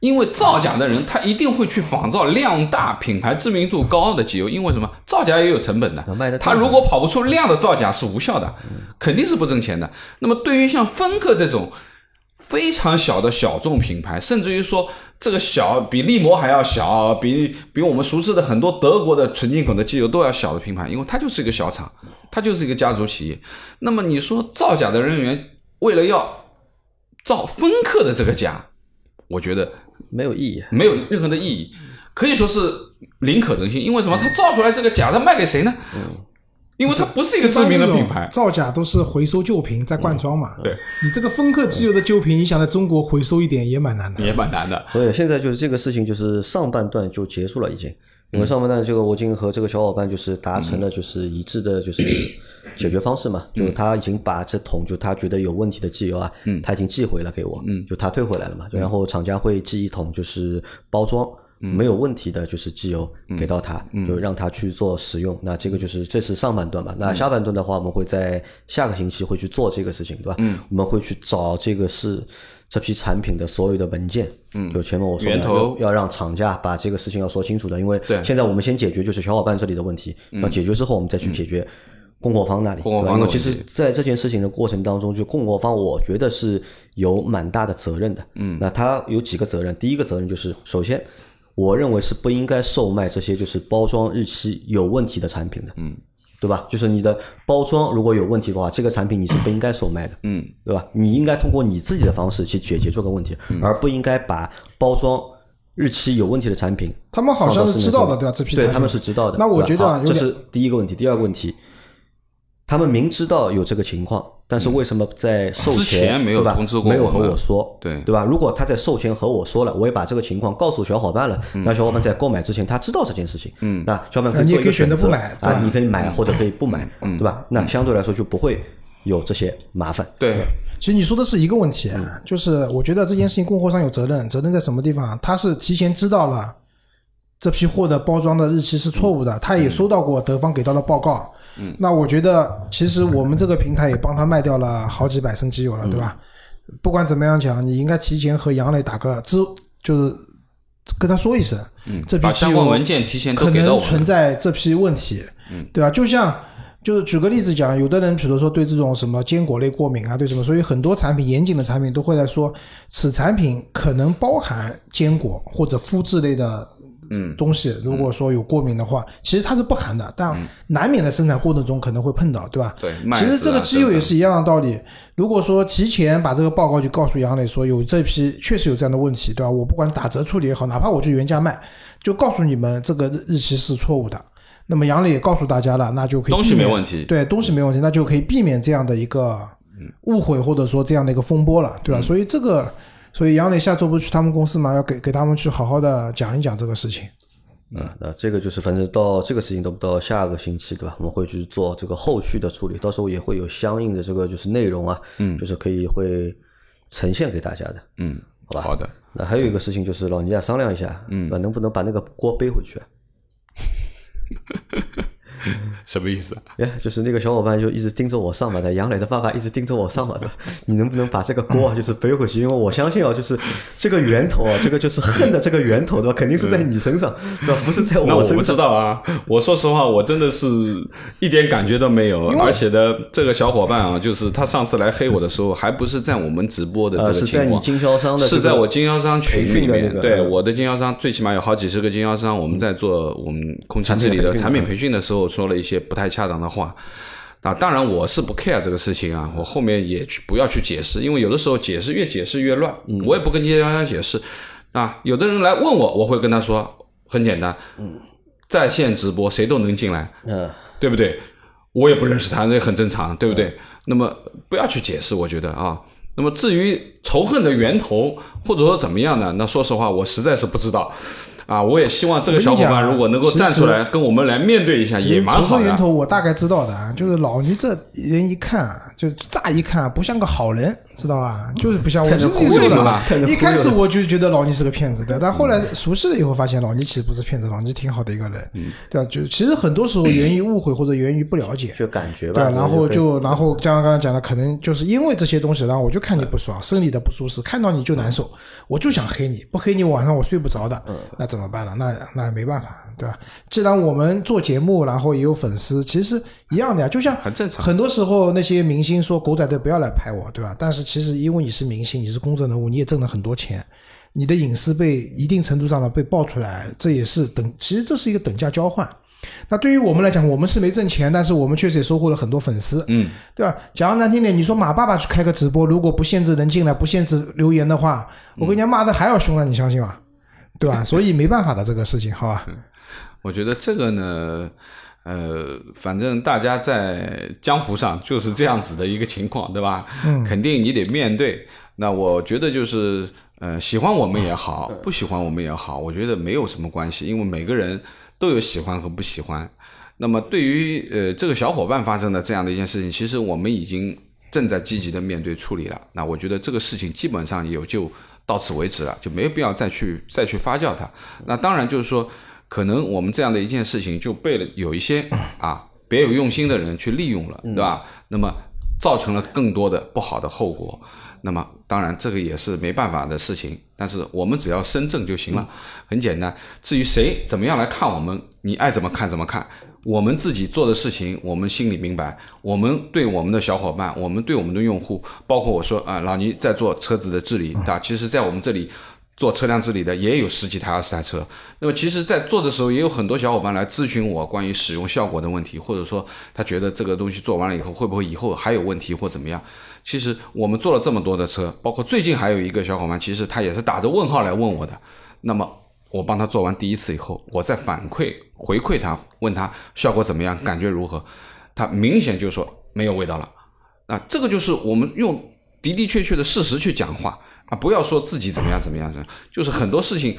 因为造假的人他一定会去仿造量大、品牌知名度高的机油，因为什么？造假也有成本的，他如果跑不出量的造假是无效的，肯定是不挣钱的。那么对于像芬克这种非常小的小众品牌，甚至于说。这个小比力摩还要小，比比我们熟知的很多德国的纯进口的机油都要小的品牌，因为它就是一个小厂，它就是一个家族企业。那么你说造假的人员为了要造芬克的这个假，我觉得没有意义，没有任何的意义，可以说是零可能性。因为什么？他造出来这个假，他卖给谁呢？因为它不是一个知名的品牌，造假都是回收旧瓶再灌装嘛。对，你这个芬克机油的旧瓶，你想在中国回收一点也蛮难的，也蛮难的。所以现在就是这个事情，就是上半段就结束了已经。因为上半段这个我已经和这个小伙伴就是达成了就是一致的，就是 解决方式嘛，就是他已经把这桶就他觉得有问题的机油啊，他已经寄回了给我，就他退回来了嘛。然后厂家会寄一桶就是包装。没有问题的，就是机油给到他，就让他去做使用。那这个就是这是上半段吧。那下半段的话，我们会在下个星期会去做这个事情，对吧？嗯，我们会去找这个是这批产品的所有的文件。嗯，就前面我说的，要让厂家把这个事情要说清楚的。因为现在我们先解决就是小伙伴这里的问题，那解决之后，我们再去解决供货方那里。因为其实在这件事情的过程当中，就供货方我觉得是有蛮大的责任的。嗯，那他有几个责任？第一个责任就是首先。我认为是不应该售卖这些就是包装日期有问题的产品的，嗯，对吧？就是你的包装如果有问题的话，这个产品你是不应该售卖的，嗯，对吧？你应该通过你自己的方式去解决这个问题，而不应该把包装日期有问题的产品。他们好像是知道的，对吧？这批对他们是知道的。那我觉得这是第一个问题，第二个问题，他们明知道有这个情况。但是为什么在售前没有通知过？没有和我说，对对吧？如果他在售前和我说了，我也把这个情况告诉小伙伴了，那小伙伴在购买之前他知道这件事情，嗯，那小伙伴可以做一个选择啊，你可以买或者可以不买，对吧？那相对来说就不会有这些麻烦。对，其实你说的是一个问题，就是我觉得这件事情供货商有责任，责任在什么地方？他是提前知道了这批货的包装的日期是错误的，他也收到过德方给到的报告。嗯，那我觉得其实我们这个平台也帮他卖掉了好几百升机油了，对吧？不管怎么样讲，你应该提前和杨磊打个知，就是跟他说一声，嗯，这批机油文件提前可能存在这批问题，嗯，对吧？就像就是举个例子讲，有的人比如说对这种什么坚果类过敏啊，对什么，所以很多产品严谨的产品都会在说，此产品可能包含坚果或者麸质类的。嗯，东西如果说有过敏的话，其实它是不含的，但难免的生产过程中可能会碰到，对吧？对，其实这个机油也是一样的道理。如果说提前把这个报告就告诉杨磊说有这批确实有这样的问题，对吧？我不管打折处理也好，哪怕我去原价卖，就告诉你们这个日期是错误的。那么杨磊也告诉大家了，那就可以东西没问题，对，东西没问题，那就可以避免这样的一个误会或者说这样的一个风波了，对吧？所以这个，所以杨磊下周不是去他们公司嘛，要给给他们去好好的讲一讲这个事情。嗯，那这个就是反正到这个事情都不到下个星期对吧？我们会去做这个后续的处理，到时候也会有相应的这个就是内容啊，嗯，就是可以会呈现给大家的，嗯，好吧？好的。那还有一个事情就是老倪啊，商量一下，嗯，能不能把那个锅背回去啊？什么意思？哎，就是那个小伙伴就一直盯着我上嘛，的杨磊的爸爸一直盯着我上嘛，对吧？你能不能把这个锅啊，就是背回去？因为我相信啊，就是这个源头啊，这个就是恨的这个源头，对吧？肯定是在你身上，对吧？不是在我身上。我不知道啊，我说实话，我真的是一点感觉都没有。而且呢，这个小伙伴啊，就是他上次来黑我的时候，还不是在我们直播的这个情况，是在你经销商的，是在我经销商群里面。对，我的经销商最起码有好几十个经销商，我们在做我们空气治理的产品培训的时候，说了一些不太。恰当的话，啊，当然我是不 care 这个事情啊，我后面也去不要去解释，因为有的时候解释越解释越乱，我也不跟经销商解释啊。有的人来问我，我会跟他说很简单，嗯，在线直播谁都能进来，嗯，对不对？我也不认识他，那很正常，对不对？那么不要去解释，我觉得啊。那么至于仇恨的源头或者说怎么样呢？那说实话，我实在是不知道。啊，我也希望这个小伙伴如果能够站出来跟我们来面对一下，也蛮好的。源头我大概知道的啊，就是老倪这人一看，就乍一看不像个好人。知道吧？就是不像我是忽悠的。一开始我就觉得老倪是个骗子，对。但后来熟悉了以后，发现老倪其实不是骗子，老倪挺好的一个人，对吧？就其实很多时候源于误会或者源于不了解，就感觉吧。对，然后就然后像刚才讲的，可能就是因为这些东西，然后我就看你不爽，生理的不舒适，看到你就难受，我就想黑你，不黑你晚上我睡不着的。那怎么办呢？那那没办法。对吧？既然我们做节目，然后也有粉丝，其实一样的呀。就像很正常。很多时候那些明星说狗仔队不要来拍我，对吧？但是其实因为你是明星，你是公众人物，你也挣了很多钱，你的隐私被一定程度上的被爆出来，这也是等，其实这是一个等价交换。那对于我们来讲，我们是没挣钱，但是我们确实也收获了很多粉丝，嗯，对吧？讲难听点，你说马爸爸去开个直播，如果不限制人进来，不限制留言的话，我跟人家骂的还要凶啊，你相信吗？对吧？所以没办法的这个事情，好吧？我觉得这个呢，呃，反正大家在江湖上就是这样子的一个情况，对吧？嗯，肯定你得面对。那我觉得就是，呃，喜欢我们也好，不喜欢我们也好，我觉得没有什么关系，因为每个人都有喜欢和不喜欢。那么对于呃这个小伙伴发生的这样的一件事情，其实我们已经正在积极的面对处理了。那我觉得这个事情基本上也就到此为止了，就没有必要再去再去发酵它。那当然就是说。可能我们这样的一件事情就被了有一些 啊别有用心的人去利用了，对吧？那么造成了更多的不好的后果。那么当然这个也是没办法的事情，但是我们只要身正就行了，很简单。至于谁怎么样来看我们，你爱怎么看怎么看。我们自己做的事情，我们心里明白。我们对我们的小伙伴，我们对我们的用户，包括我说啊，老倪在做车子的治理，对吧？其实，在我们这里。做车辆治理的也有十几台、二十台车，那么其实，在做的时候，也有很多小伙伴来咨询我关于使用效果的问题，或者说他觉得这个东西做完了以后，会不会以后还有问题或怎么样？其实我们做了这么多的车，包括最近还有一个小伙伴，其实他也是打着问号来问我的。那么我帮他做完第一次以后，我再反馈回馈他，问他效果怎么样，感觉如何？他明显就说没有味道了。那这个就是我们用的的确确的事实去讲话。啊，不要说自己怎么样怎么样，就是很多事情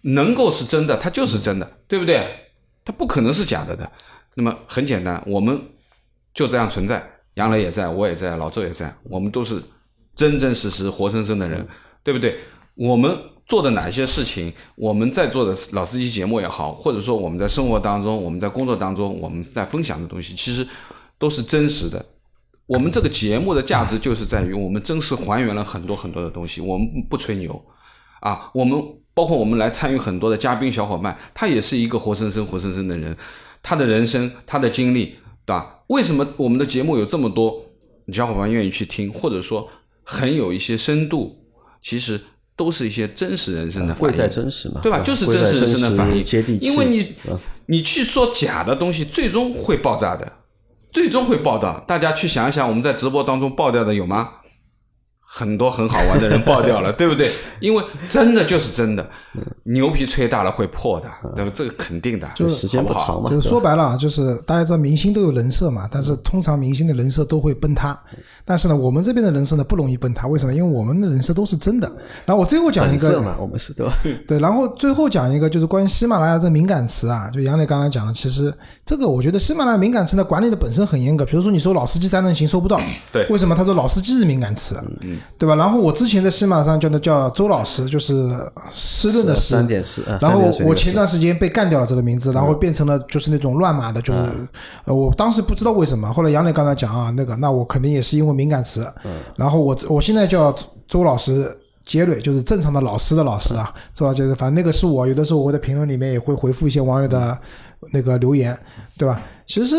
能够是真的，它就是真的，对不对？它不可能是假的的。那么很简单，我们就这样存在，杨磊也在，我也在，老周也在，我们都是真真实实、活生生的人，对不对？我们做的哪些事情，我们在做的老司机节目也好，或者说我们在生活当中、我们在工作当中、我们在分享的东西，其实都是真实的。我们这个节目的价值就是在于我们真实还原了很多很多的东西，我们不吹牛，啊，我们包括我们来参与很多的嘉宾小伙伴，他也是一个活生生活生生的人，他的人生他的经历，对吧？为什么我们的节目有这么多小伙伴愿意去听，或者说很有一些深度，其实都是一些真实人生的反在真实嘛，对吧？就是真实人生的反应，接地气，因为你你去说假的东西，最终会爆炸的。最终会爆掉，大家去想一想，我们在直播当中爆掉的有吗？很多很好玩的人爆掉了，对不对？因为真的就是真的，牛皮吹大了会破的，那么？这个肯定的，就是时间不长嘛，就是说白了啊，就是大家知道明星都有人设嘛，但是通常明星的人设都会崩塌。但是呢，我们这边的人设呢不容易崩塌，为什么？因为我们的人设都是真的。然后我最后讲一个，本色嘛，我们是对吧？对，然后最后讲一个就是关于喜马拉雅这个敏感词啊，就杨磊刚才讲的，其实这个我觉得喜马拉雅敏感词呢管理的本身很严格。比如说你说老司机三人行收不到，对为什么他说老司机是敏感词？嗯，对吧？然后我之前在喜马上叫的叫周老师，就是湿润的湿，三点四，啊然后我前段时间被干掉了这个名字，然后变成了就是那种乱码的，就是、呃，我当时不知道为什么，后来杨磊刚才讲啊，那个那我肯定也是因为敏感词，然后我我现在叫周老师。杰瑞就是正常的老师的老师啊，周老师，反正那个是我，有的时候我会在评论里面也会回复一些网友的那个留言，对吧？其实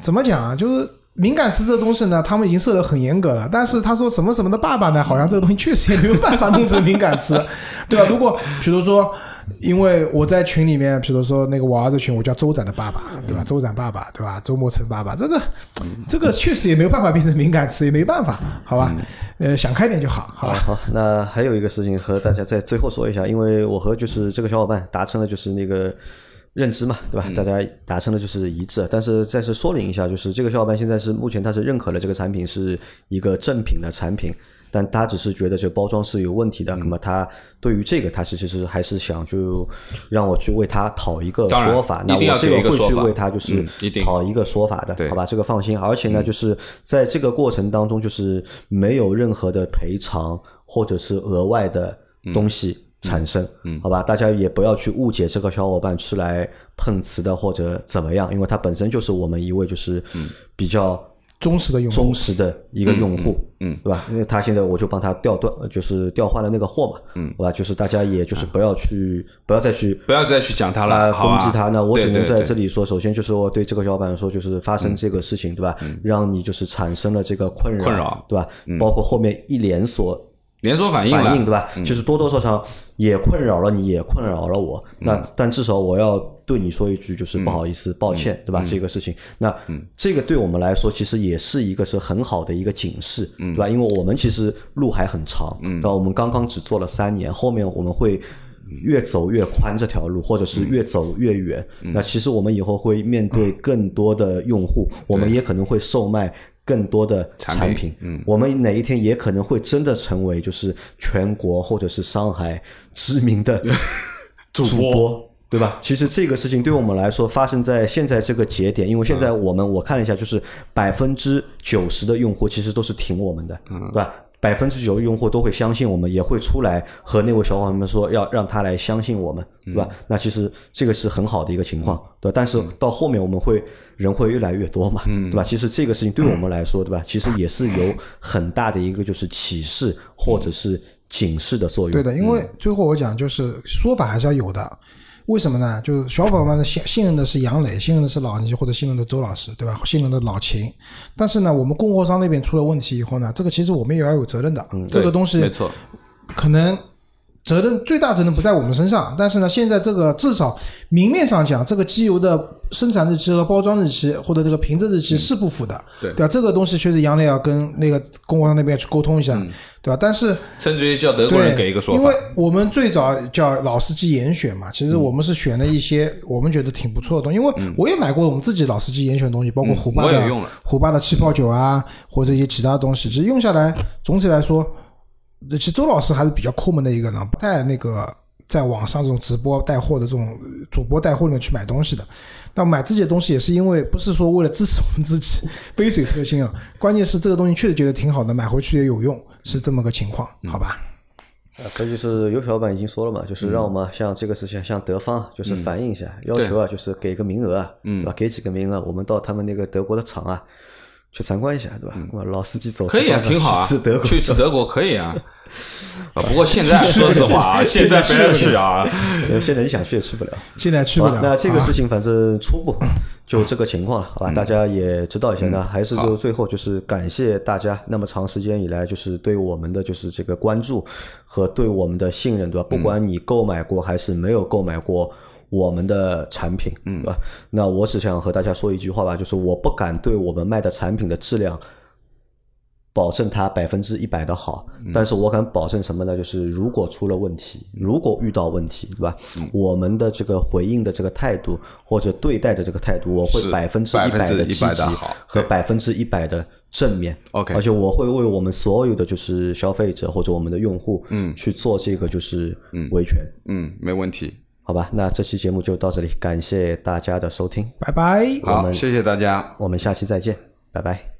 怎么讲啊，就是敏感词这个东西呢，他们已经设得很严格了。但是他说什么什么的爸爸呢，好像这个东西确实也没有办法弄成敏感词，对吧？如果比如说，因为我在群里面，比如说那个我儿子群，我叫周展的爸爸，对吧？周展爸爸，对吧？周末成爸爸，这个这个确实也没有办法变成敏感词，也没办法，好吧？呃，想开点就好，好吧？好，那还有一个事情和大家在最后说一下，因为我和就是这个小伙伴达成了就是那个认知嘛，对吧？大家达成的就是一致，但是再次说明一下，就是这个小伙伴现在是目前他是认可了这个产品是一个正品的产品。但他只是觉得这包装是有问题的，那么他对于这个，他其实还是想就让我去为他讨一个说法。那一定要我这个会去为他就是讨一个说法的，对好吧？这个放心。而且呢，就是在这个过程当中，就是没有任何的赔偿或者是额外的东西产生，嗯，好吧？大家也不要去误解这个小伙伴是来碰瓷的或者怎么样，因为他本身就是我们一位就是比较忠实的用户忠实的一个用户，嗯嗯对吧？因为他现在我就帮他调断，就是调换了那个货嘛，嗯，好吧？就是大家也就是不要去，不要再去不要再去讲他啊了？攻击他呢，我只能在这里说，首先就是我对这个小伙伴说，就是发生这个事情，对吧？让你就是产生了这个困扰，困扰对吧？包括后面一连锁连锁反应，反应，对吧？就是多多少少也困扰了你，也困扰了我。那但至少我要对你说一句，就是不好意思，抱歉，对吧？这个事情，那这个对我们来说，其实也是一个是很好的一个警示，对吧？因为我们其实路还很长，对吧？我们刚刚只做了三年，后面我们会。越走越宽这条路，或者是越走越远。那其实我们以后会面对更多的用户，我们也可能会售卖更多的产产品。嗯，我们哪一天也可能会真的成为就是全国或者是上海知名的 主播。对吧？其实这个事情对我们来说，发生在现在这个节点，因为现在我们我看了一下，就是百分之九十的用户其实都是挺我们的，对吧？百分之九的用户都会相信我们，也会出来和那位小伙伴们说要让他来相信我们，对吧？那其实这个是很好的一个情况，对吧？但是到后面我们会人会越来越多嘛，对吧？其实这个事情对我们来说，对吧？其实也是有很大的一个就是启示或者是警示的作用。对的，因为最后我讲就是说法还是要有的。为什么呢？就是小伙伴们信信任的是杨磊，信任的是老倪或者信任的周老师，对吧？信任的老秦。但是呢，我们供货商那边出了问题以后呢，这个其实我们也要有责任的。这个东西没错，可能责任最大责任不在我们身上，但是呢，现在这个至少明面上讲，这个机油的生产日期和包装日期或者这个瓶子日期是不符的，对。对吧？这个东西确实杨磊要跟那个供货商那边去沟通一下，对吧？但是甚至于叫德国人给一个说法。因为，我们最早叫老司机严选嘛，其实我们是选了一些我们觉得挺不错的东西，因为我也买过我们自己老司机严选的东西，包括虎爸的虎爸的气泡酒啊，或者一些其他东西，其实用下来总体来说，其实周老师还是比较抠门的一个人，不太那个在网上这种直播带货的这种呃主播带货里面去买东西的。那买自己的东西也是因为不是说为了支持我们自己杯水车薪啊，关键是这个东西确实觉得挺好的，买回去也有用，是这么个情况，好吧？啊，所以就是有小伙伴已经说了嘛，就是让我们像这个事情向德方就是反映一下，要求啊就是给个名额啊，对吧？给几个名额，我们到他们那个德国的厂啊去参观一下，对吧？那么老司机走可以啊，挺好啊，去德国，去德国可以啊。啊，不过现在 说实话啊，现在不要去啊。呃现在你想去也去不了。现在去不了。那这个啊事情反正初步就这个情况了，好吧？大家也知道一下。那还是就最后就是感谢大家那么长时间以来就是对我们的就是这个关注和对我们的信任，对吧？不管你购买过还是没有购买过。我们的产品，嗯？那我只想和大家说一句话吧，就是我不敢对我们卖的产品的质量保证它百分之一百的好，但是我敢保证什么呢？就是如果出了问题，如果遇到问题，对吧？我们的这个回应的这个态度或者对待的这个态度，我会百分之一百的积100%极和对百分之一百的正面。OK 而且我会为我们所有的就是消费者或者我们的用户，嗯，去做这个就是维权。嗯，没问题。好吧，那这期节目就到这里，感谢大家的收听，拜拜。好，谢谢大家。我们下期再见，拜拜。